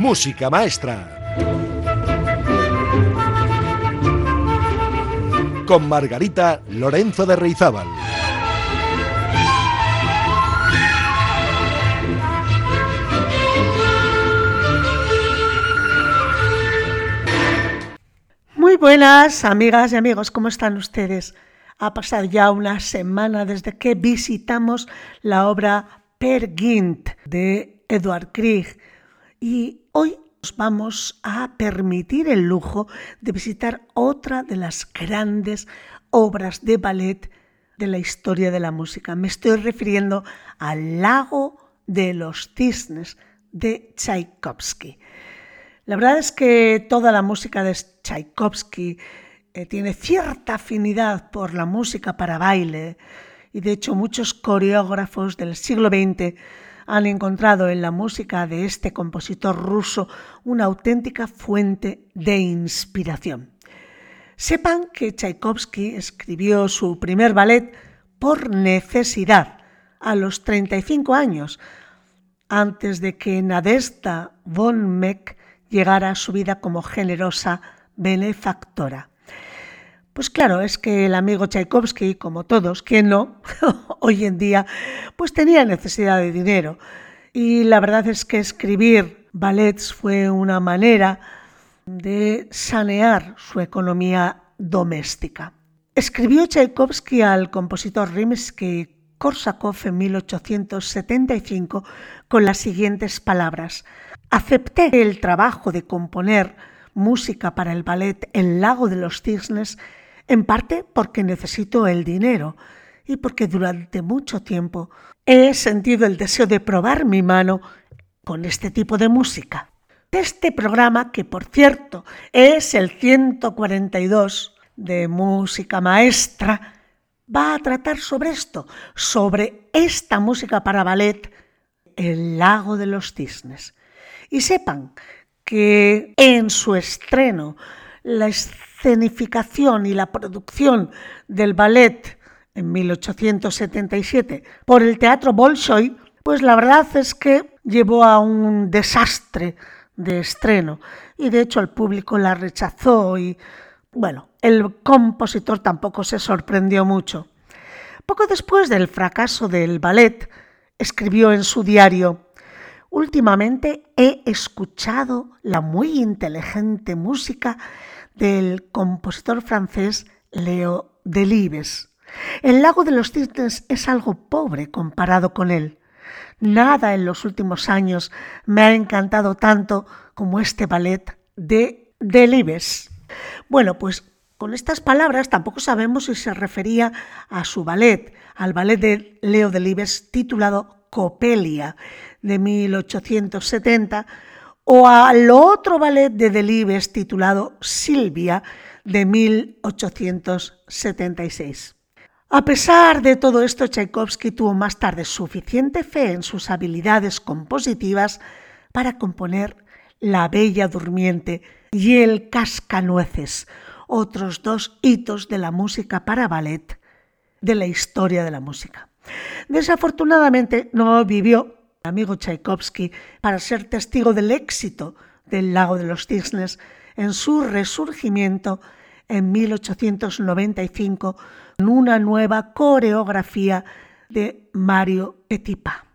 Música Maestra. Con Margarita Lorenzo de Reizábal. Muy buenas amigas y amigos, ¿cómo están ustedes? Ha pasado ya una semana desde que visitamos la obra Per Gint de Edward Grieg y hoy nos vamos a permitir el lujo de visitar otra de las grandes obras de ballet de la historia de la música. Me estoy refiriendo al Lago de los Cisnes de Tchaikovsky. La verdad es que toda la música de Tchaikovsky eh, tiene cierta afinidad por la música para baile y de hecho muchos coreógrafos del siglo XX han encontrado en la música de este compositor ruso una auténtica fuente de inspiración. Sepan que Tchaikovsky escribió su primer ballet por necesidad a los 35 años, antes de que Nadezhda von Meck llegara a su vida como generosa benefactora. Pues claro, es que el amigo Tchaikovsky, como todos, quien no, hoy en día, pues tenía necesidad de dinero. Y la verdad es que escribir ballets fue una manera de sanear su economía doméstica. Escribió Tchaikovsky al compositor Rimsky-Korsakov en 1875 con las siguientes palabras. Acepté el trabajo de componer música para el ballet El lago de los cisnes en parte porque necesito el dinero y porque durante mucho tiempo he sentido el deseo de probar mi mano con este tipo de música. Este programa, que por cierto es el 142 de música maestra, va a tratar sobre esto, sobre esta música para ballet, El lago de los cisnes. Y sepan que en su estreno, la escenificación y la producción del ballet en 1877 por el Teatro Bolshoi, pues la verdad es que llevó a un desastre de estreno y de hecho el público la rechazó y bueno, el compositor tampoco se sorprendió mucho. Poco después del fracaso del ballet, escribió en su diario, Últimamente he escuchado la muy inteligente música del compositor francés Leo Delibes. El lago de los cisnes es algo pobre comparado con él. Nada en los últimos años me ha encantado tanto como este ballet de Delibes. Bueno, pues con estas palabras tampoco sabemos si se refería a su ballet, al ballet de Leo Delibes titulado Copelia de 1870 o al otro ballet de Delibes titulado Silvia de 1876. A pesar de todo esto, Tchaikovsky tuvo más tarde suficiente fe en sus habilidades compositivas para componer La Bella Durmiente y El Cascanueces, otros dos hitos de la música para ballet de la historia de la música. Desafortunadamente no vivió amigo Tchaikovsky para ser testigo del éxito del Lago de los Cisnes en su resurgimiento en 1895 con una nueva coreografía de Mario Petipa.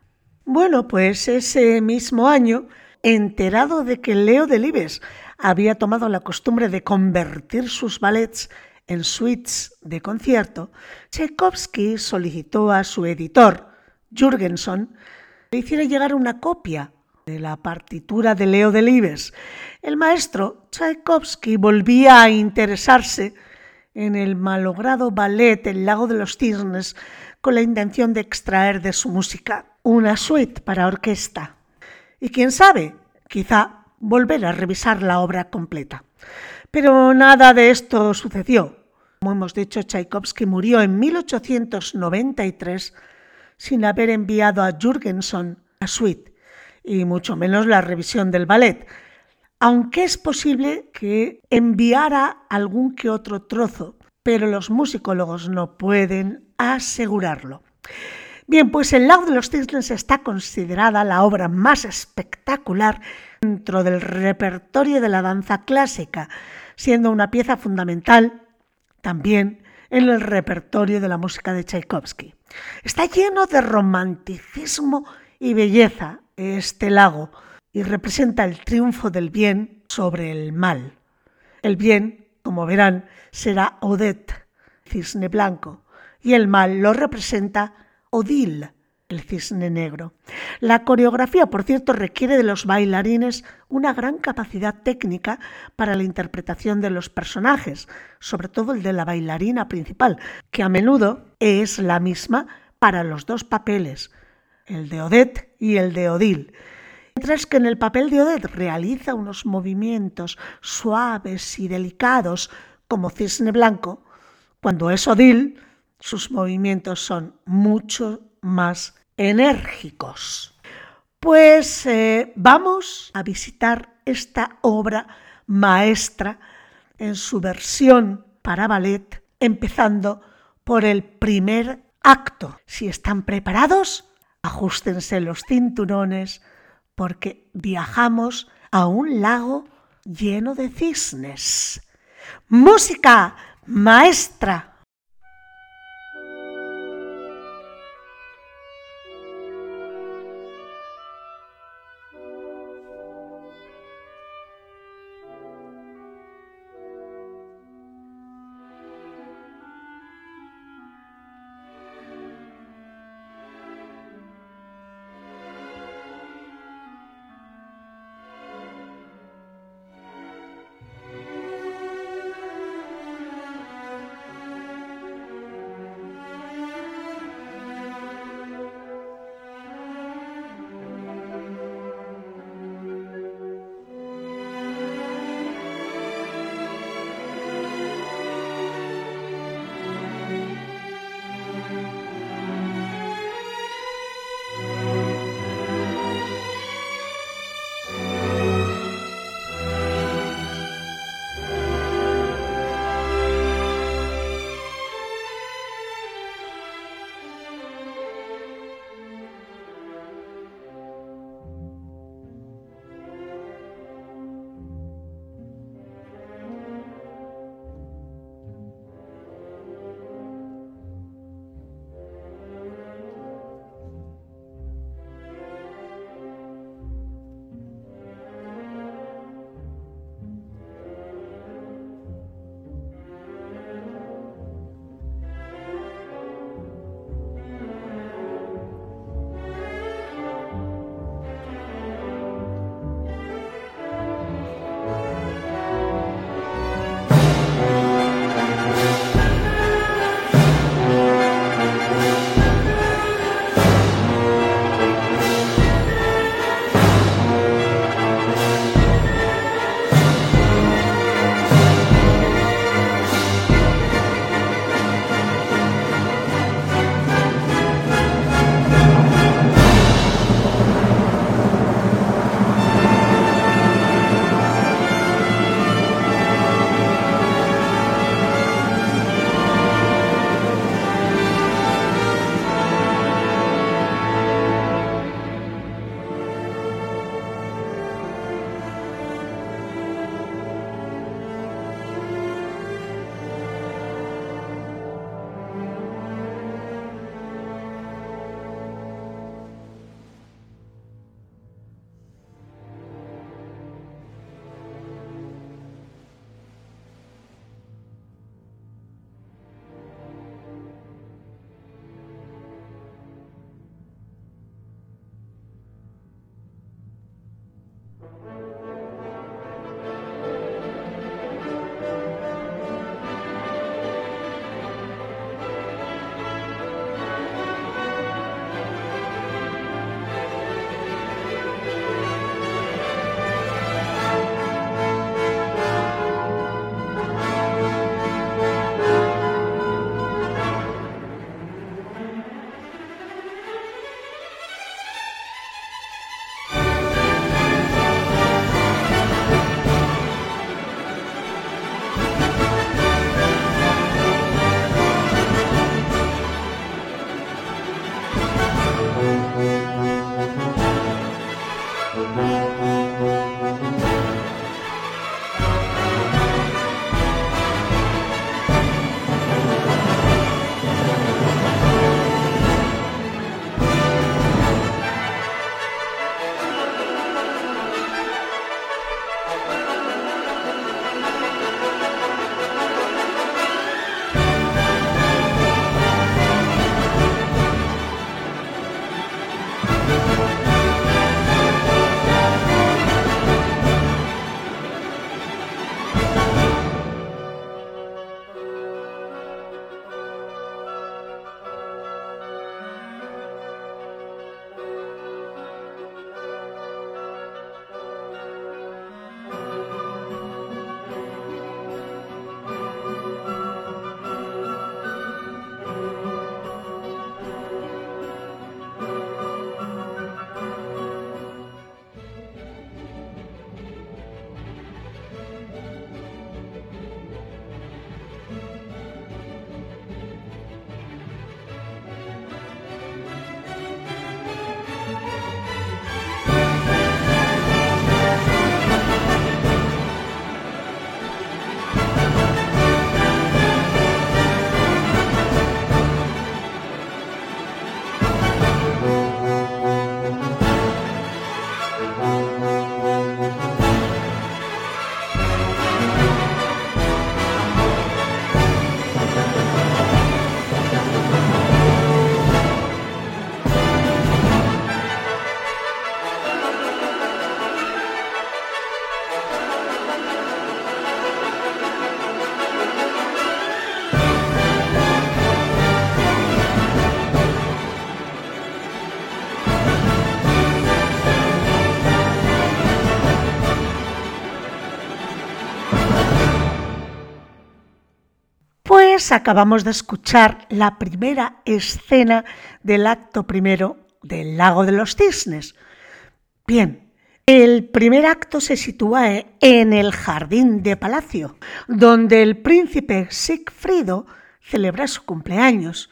Bueno, pues ese mismo año, enterado de que Leo Delibes había tomado la costumbre de convertir sus ballets en suites de concierto, Tchaikovsky solicitó a su editor, Jürgenson, le hiciera llegar una copia de la partitura de Leo Delibes. El maestro Tchaikovsky volvía a interesarse en el malogrado ballet El lago de los cisnes con la intención de extraer de su música una suite para orquesta. Y quién sabe, quizá volver a revisar la obra completa. Pero nada de esto sucedió. Como hemos dicho, Tchaikovsky murió en 1893 sin haber enviado a Jürgenson la suite y mucho menos la revisión del ballet, aunque es posible que enviara algún que otro trozo, pero los musicólogos no pueden asegurarlo. Bien, pues El lago de los cisnes está considerada la obra más espectacular dentro del repertorio de la danza clásica, siendo una pieza fundamental también en el repertorio de la música de Tchaikovsky. Está lleno de romanticismo y belleza este lago y representa el triunfo del bien sobre el mal. El bien, como verán, será Odette, cisne blanco, y el mal lo representa Odile, el cisne negro. La coreografía, por cierto, requiere de los bailarines una gran capacidad técnica para la interpretación de los personajes, sobre todo el de la bailarina principal, que a menudo es la misma para los dos papeles, el de Odette y el de Odile. Mientras que en el papel de Odette realiza unos movimientos suaves y delicados como cisne blanco, cuando es Odile, sus movimientos son mucho más enérgicos. Pues eh, vamos a visitar esta obra maestra en su versión para ballet, empezando por el primer acto. Si están preparados, ajustense los cinturones porque viajamos a un lago lleno de cisnes. Música maestra. Acabamos de escuchar la primera escena del acto primero del Lago de los Cisnes. Bien, el primer acto se sitúa en el jardín de palacio, donde el príncipe Sigfrido celebra su cumpleaños.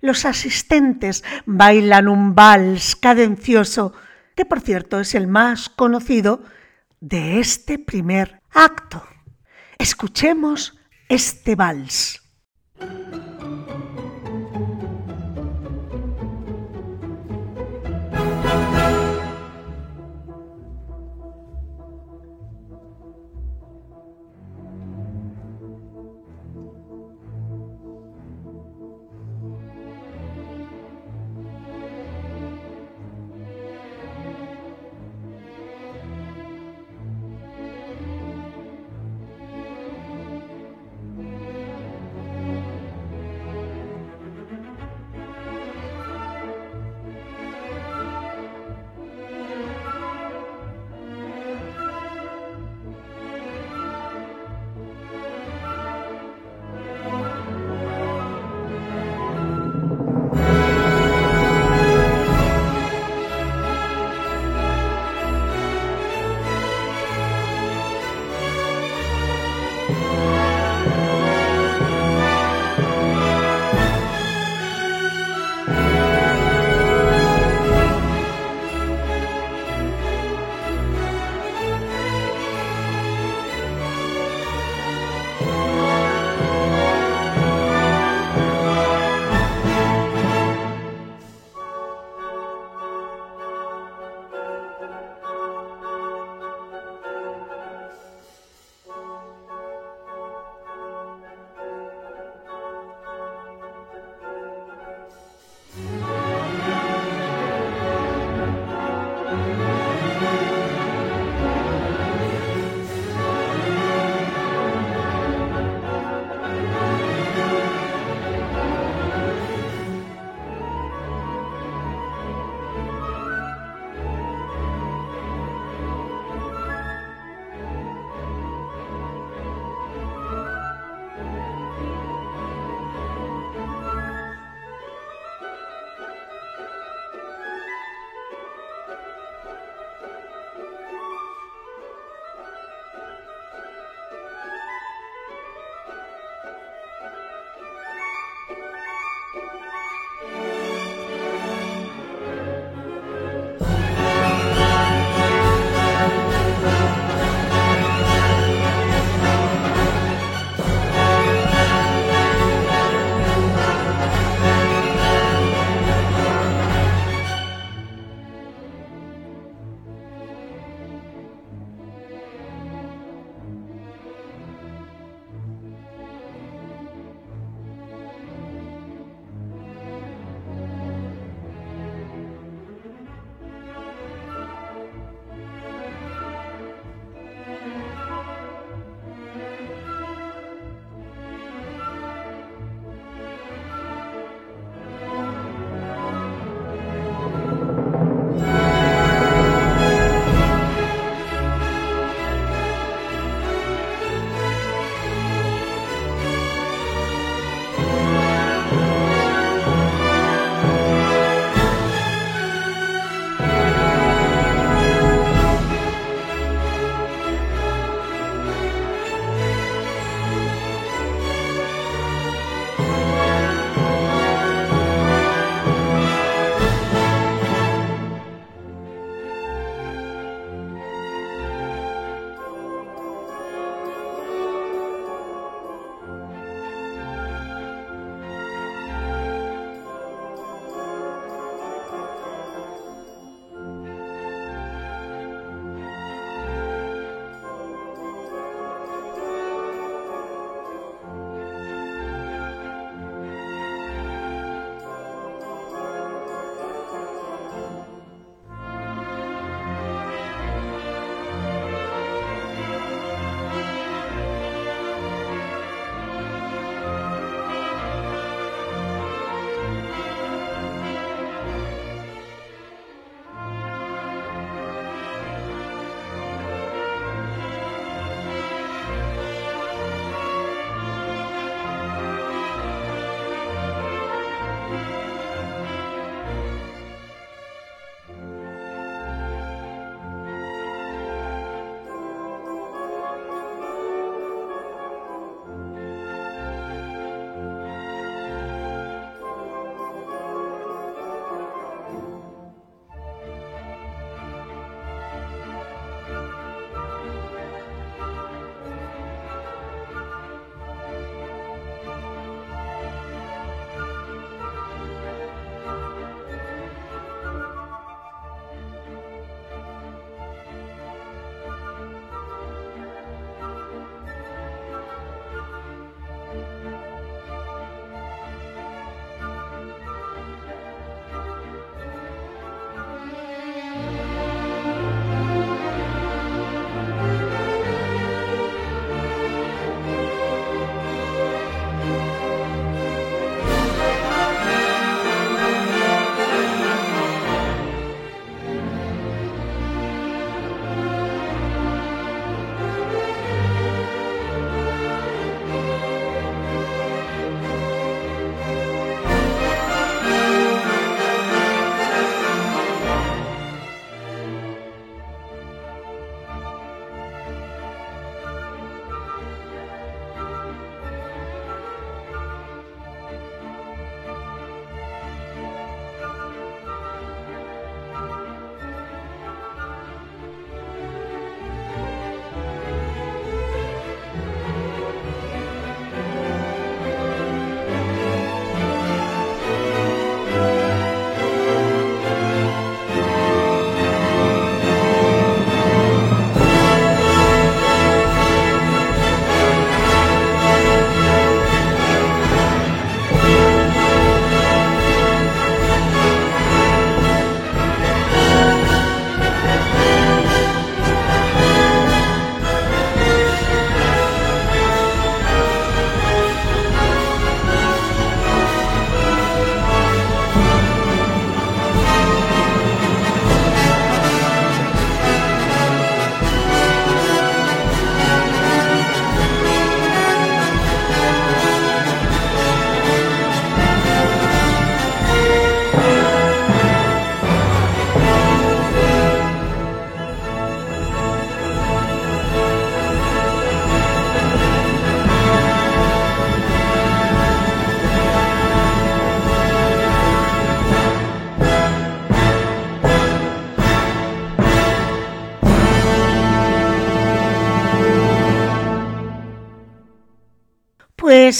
Los asistentes bailan un vals cadencioso, que por cierto es el más conocido de este primer acto. Escuchemos este vals. thank you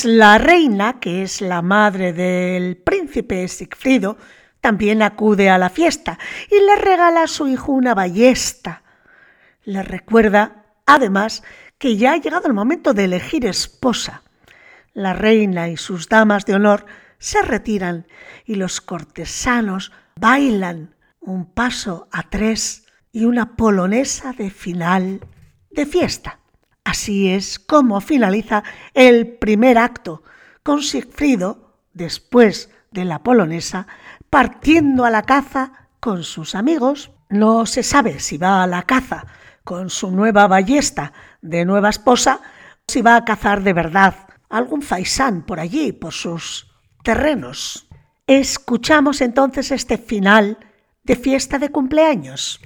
La reina, que es la madre del príncipe Sigfrido, también acude a la fiesta y le regala a su hijo una ballesta. Le recuerda, además, que ya ha llegado el momento de elegir esposa. La reina y sus damas de honor se retiran y los cortesanos bailan un paso a tres y una polonesa de final de fiesta. Así es como finaliza el primer acto, con Sigfrido, después de la polonesa, partiendo a la caza con sus amigos. No se sabe si va a la caza con su nueva ballesta de nueva esposa, o si va a cazar de verdad algún faisán por allí, por sus terrenos. Escuchamos entonces este final de fiesta de cumpleaños.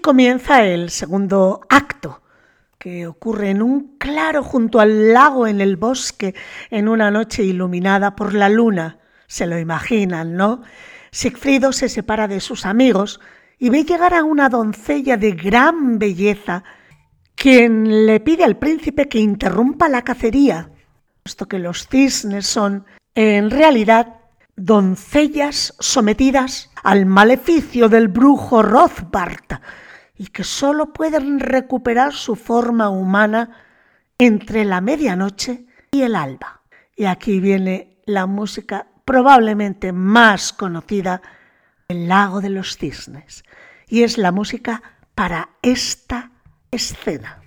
Comienza el segundo acto, que ocurre en un claro junto al lago en el bosque, en una noche iluminada por la luna. Se lo imaginan, ¿no? Sigfrido se separa de sus amigos y ve llegar a una doncella de gran belleza, quien le pide al príncipe que interrumpa la cacería, puesto que los cisnes son, en realidad, doncellas sometidas al maleficio del brujo Rothbard y que sólo pueden recuperar su forma humana entre la medianoche y el alba. Y aquí viene la música probablemente más conocida, El lago de los cisnes, y es la música para esta escena.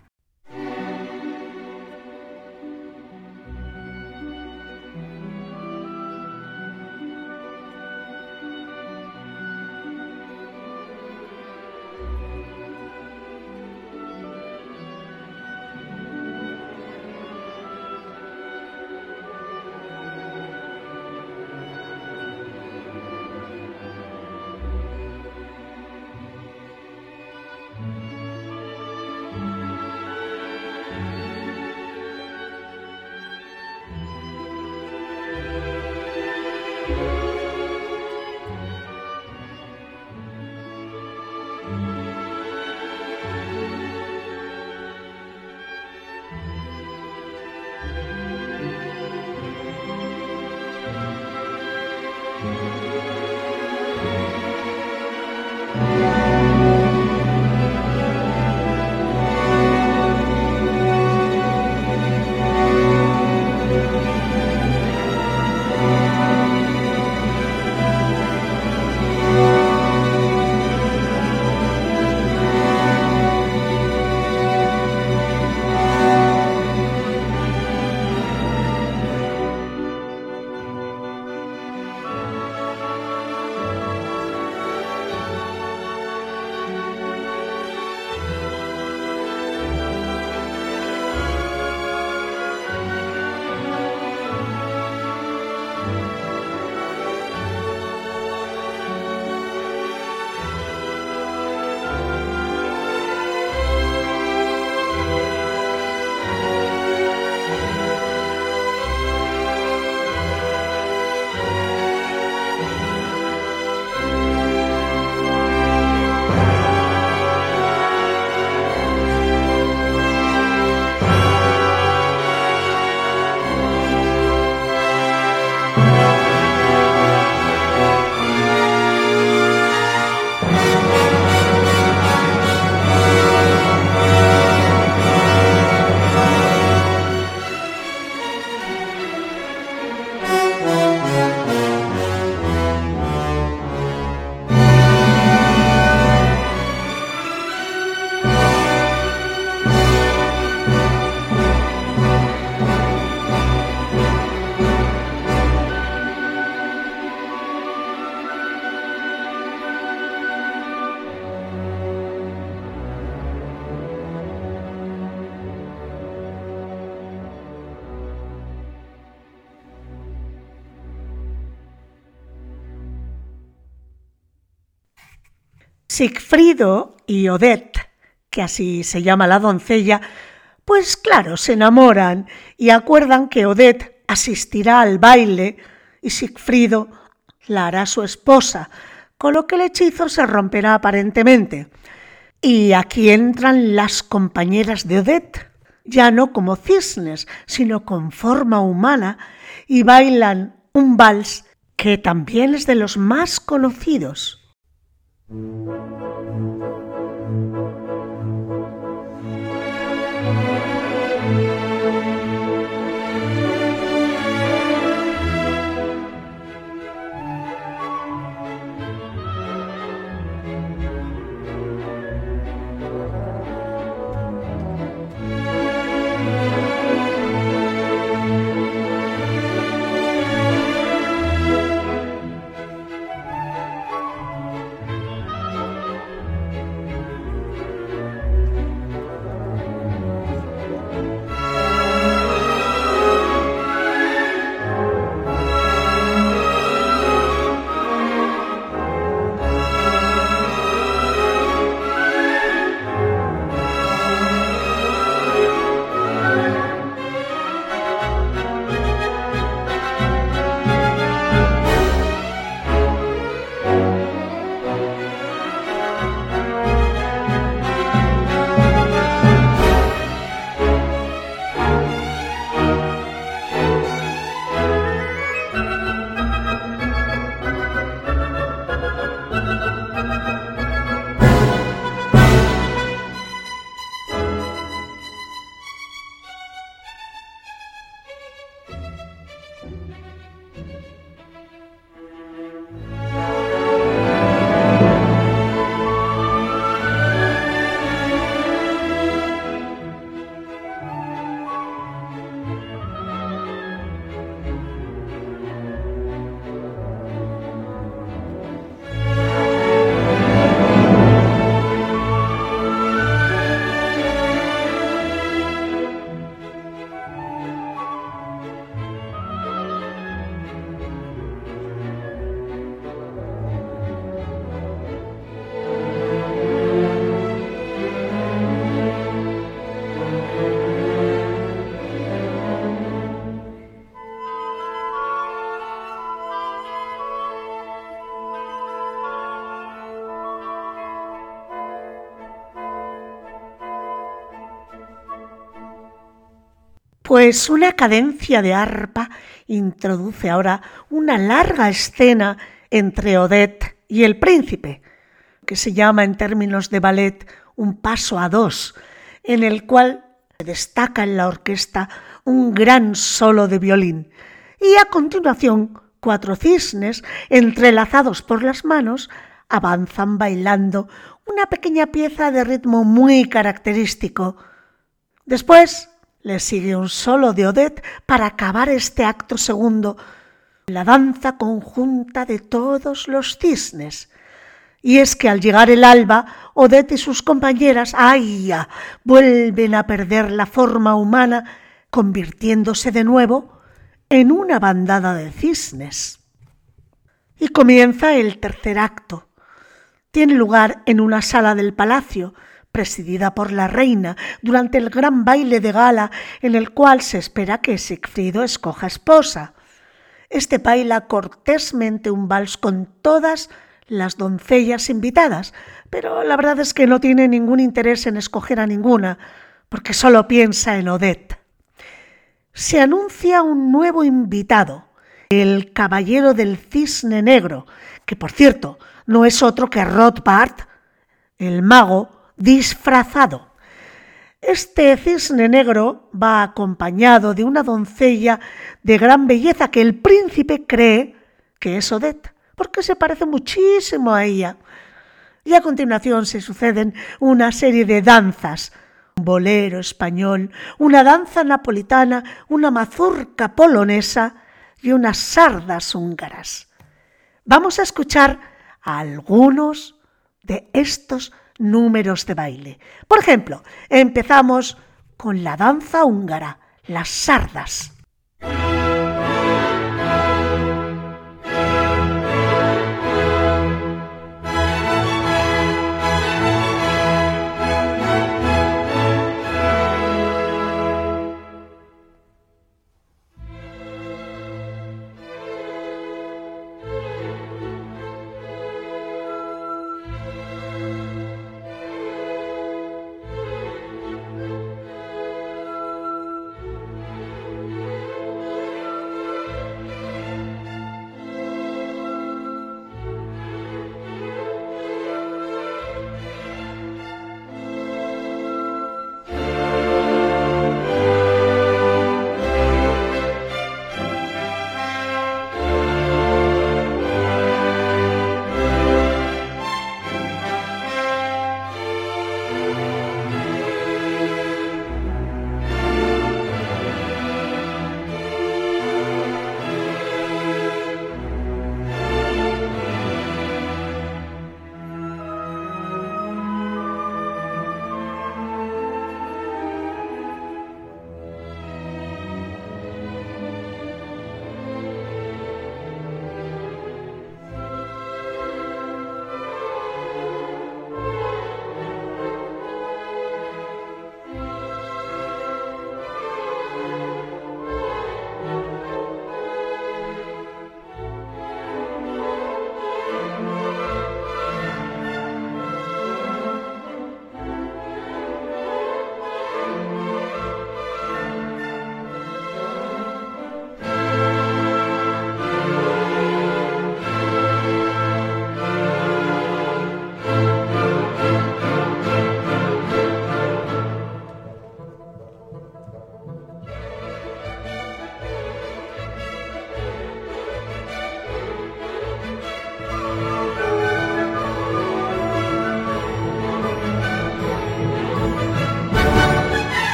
Sigfrido y Odette, que así se llama la doncella, pues claro, se enamoran y acuerdan que Odette asistirá al baile y Sigfrido la hará su esposa, con lo que el hechizo se romperá aparentemente. Y aquí entran las compañeras de Odette, ya no como cisnes, sino con forma humana, y bailan un vals que también es de los más conocidos. Thank you. Pues una cadencia de arpa introduce ahora una larga escena entre Odette y el príncipe, que se llama en términos de ballet un paso a dos, en el cual se destaca en la orquesta un gran solo de violín y a continuación cuatro cisnes entrelazados por las manos avanzan bailando una pequeña pieza de ritmo muy característico. Después le sigue un solo de Odette para acabar este acto segundo, la danza conjunta de todos los cisnes. Y es que al llegar el alba, Odette y sus compañeras, ¡ay! Ya, vuelven a perder la forma humana, convirtiéndose de nuevo en una bandada de cisnes. Y comienza el tercer acto. Tiene lugar en una sala del palacio, presidida por la reina, durante el gran baile de gala en el cual se espera que Sigfrido escoja esposa. Este baila cortésmente un vals con todas las doncellas invitadas, pero la verdad es que no tiene ningún interés en escoger a ninguna, porque solo piensa en Odette. Se anuncia un nuevo invitado, el caballero del cisne negro, que por cierto no es otro que Rothbard, el mago disfrazado. Este cisne negro va acompañado de una doncella de gran belleza que el príncipe cree que es Odette, porque se parece muchísimo a ella. Y a continuación se suceden una serie de danzas, un bolero español, una danza napolitana, una mazurca polonesa y unas sardas húngaras. Vamos a escuchar algunos de estos números de baile. Por ejemplo, empezamos con la danza húngara, las sardas.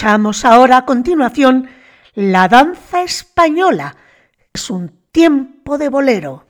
Escuchamos ahora a continuación La danza española es un tiempo de bolero.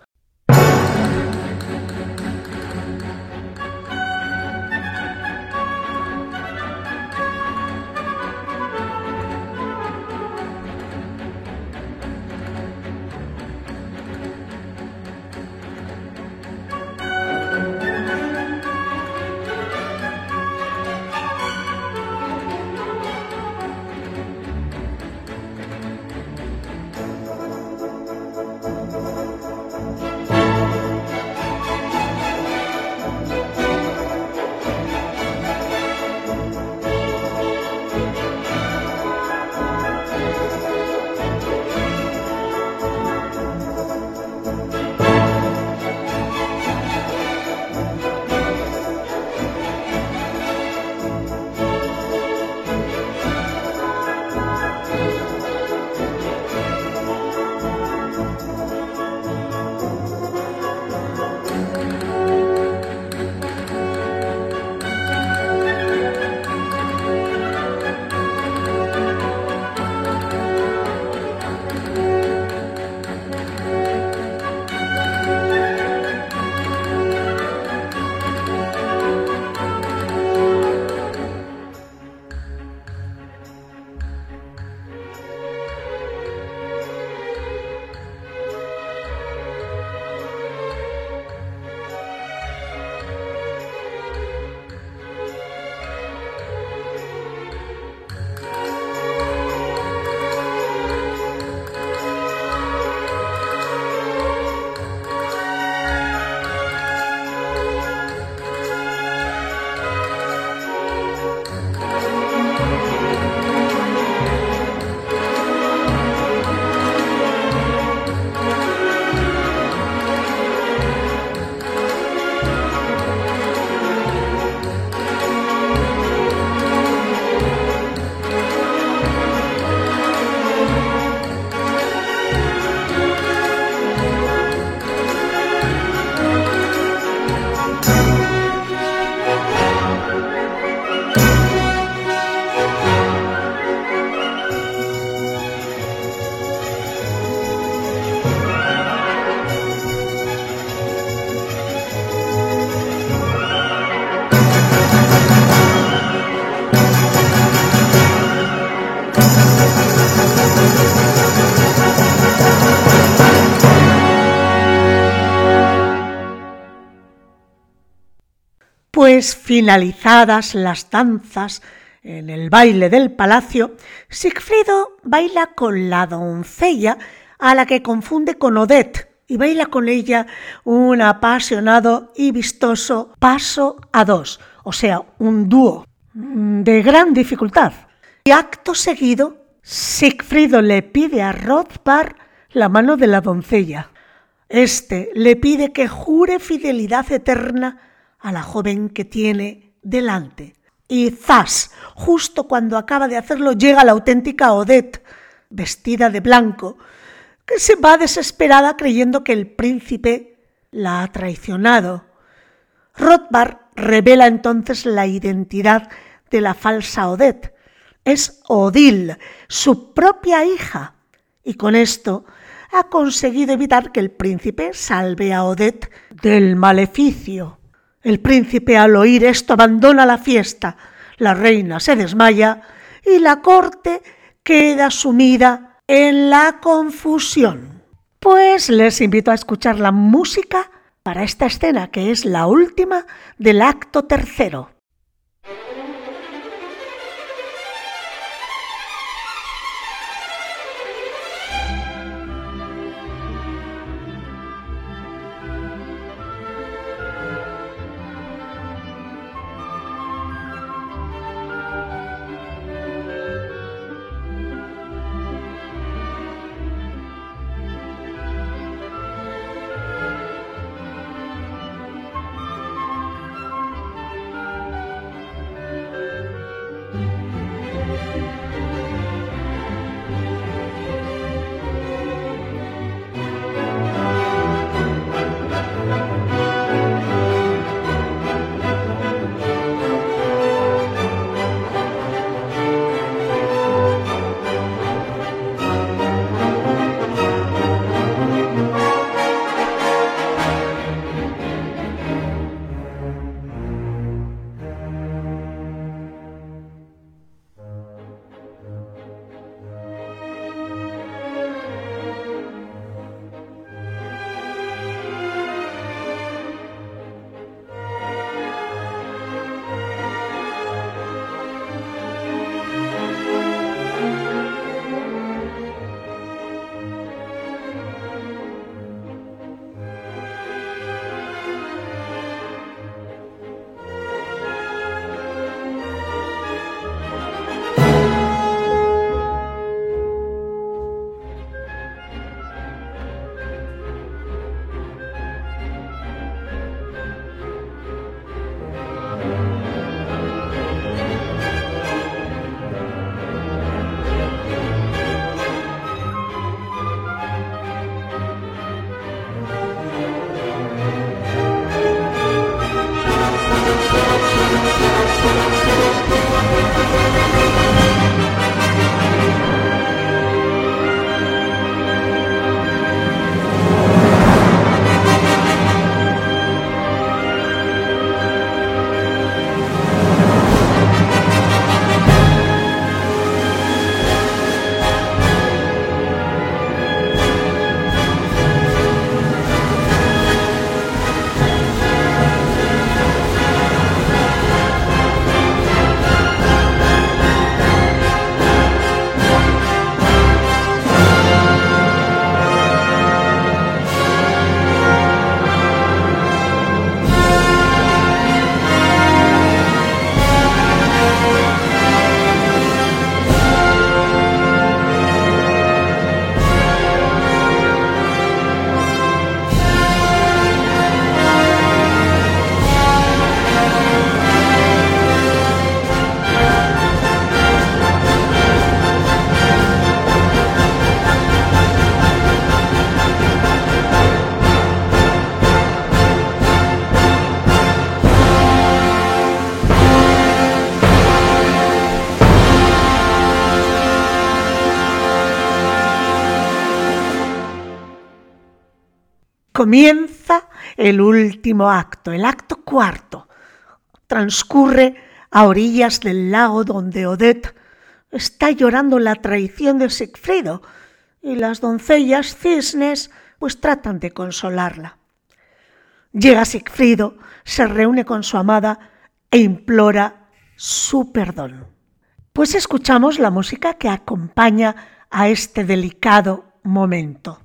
Finalizadas las danzas en el baile del palacio, Sigfrido baila con la doncella a la que confunde con Odette y baila con ella un apasionado y vistoso paso a dos, o sea, un dúo de gran dificultad. Y acto seguido, Sigfrido le pide a Rothbar la mano de la doncella. Este le pide que jure fidelidad eterna a la joven que tiene delante. Y zas, justo cuando acaba de hacerlo, llega la auténtica Odette, vestida de blanco, que se va desesperada creyendo que el príncipe la ha traicionado. Rothbard revela entonces la identidad de la falsa Odette. Es Odile, su propia hija, y con esto ha conseguido evitar que el príncipe salve a Odette del maleficio. El príncipe al oír esto abandona la fiesta, la reina se desmaya y la corte queda sumida en la confusión. Pues les invito a escuchar la música para esta escena que es la última del acto tercero. Comienza el último acto, el acto cuarto. Transcurre a orillas del lago donde Odette está llorando la traición de Sigfrido y las doncellas cisnes pues tratan de consolarla. Llega Sigfrido, se reúne con su amada e implora su perdón. Pues escuchamos la música que acompaña a este delicado momento.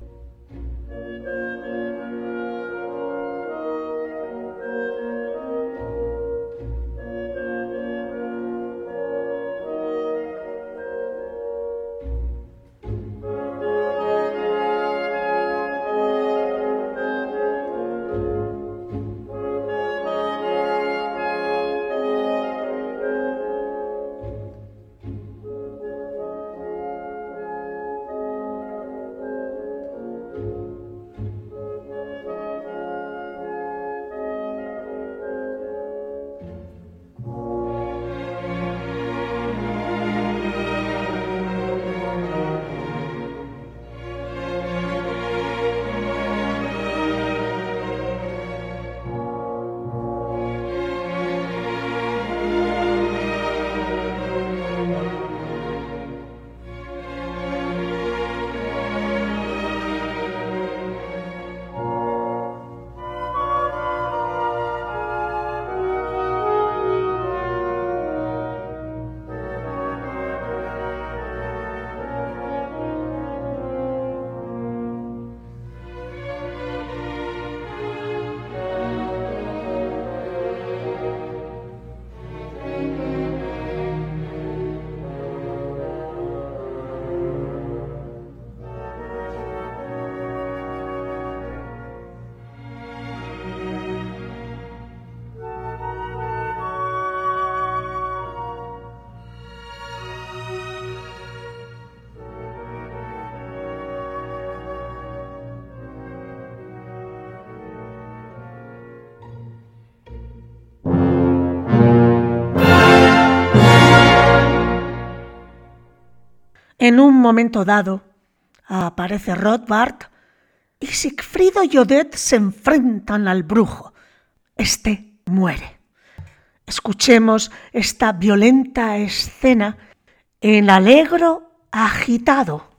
En un momento dado, aparece Rothbard y Sigfrido y Odette se enfrentan al brujo. Este muere. Escuchemos esta violenta escena en alegro agitado.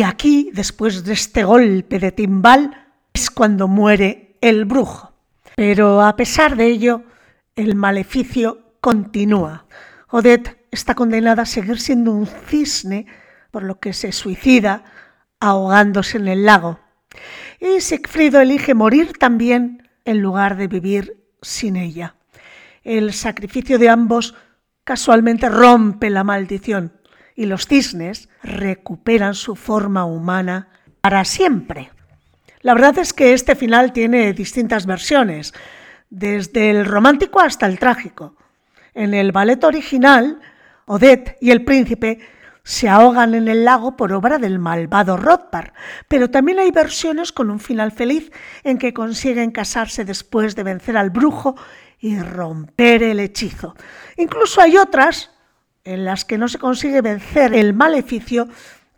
Y aquí, después de este golpe de timbal, es cuando muere el brujo. Pero a pesar de ello, el maleficio continúa. Odette está condenada a seguir siendo un cisne, por lo que se suicida ahogándose en el lago. Y Siegfriedo elige morir también en lugar de vivir sin ella. El sacrificio de ambos casualmente rompe la maldición y los cisnes recuperan su forma humana para siempre. La verdad es que este final tiene distintas versiones, desde el romántico hasta el trágico. En el ballet original, Odette y el príncipe se ahogan en el lago por obra del malvado Rothbard, pero también hay versiones con un final feliz en que consiguen casarse después de vencer al brujo y romper el hechizo. Incluso hay otras en las que no se consigue vencer el maleficio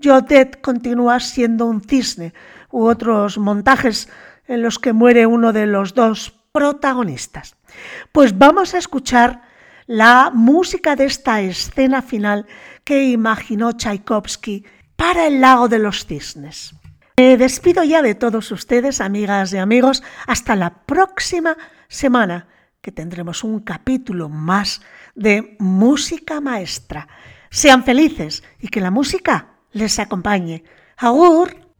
y Odette continúa siendo un cisne, u otros montajes en los que muere uno de los dos protagonistas. Pues vamos a escuchar la música de esta escena final que imaginó Tchaikovsky para el lago de los cisnes. Me despido ya de todos ustedes, amigas y amigos, hasta la próxima semana, que tendremos un capítulo más de música maestra. Sean felices y que la música les acompañe. Agur.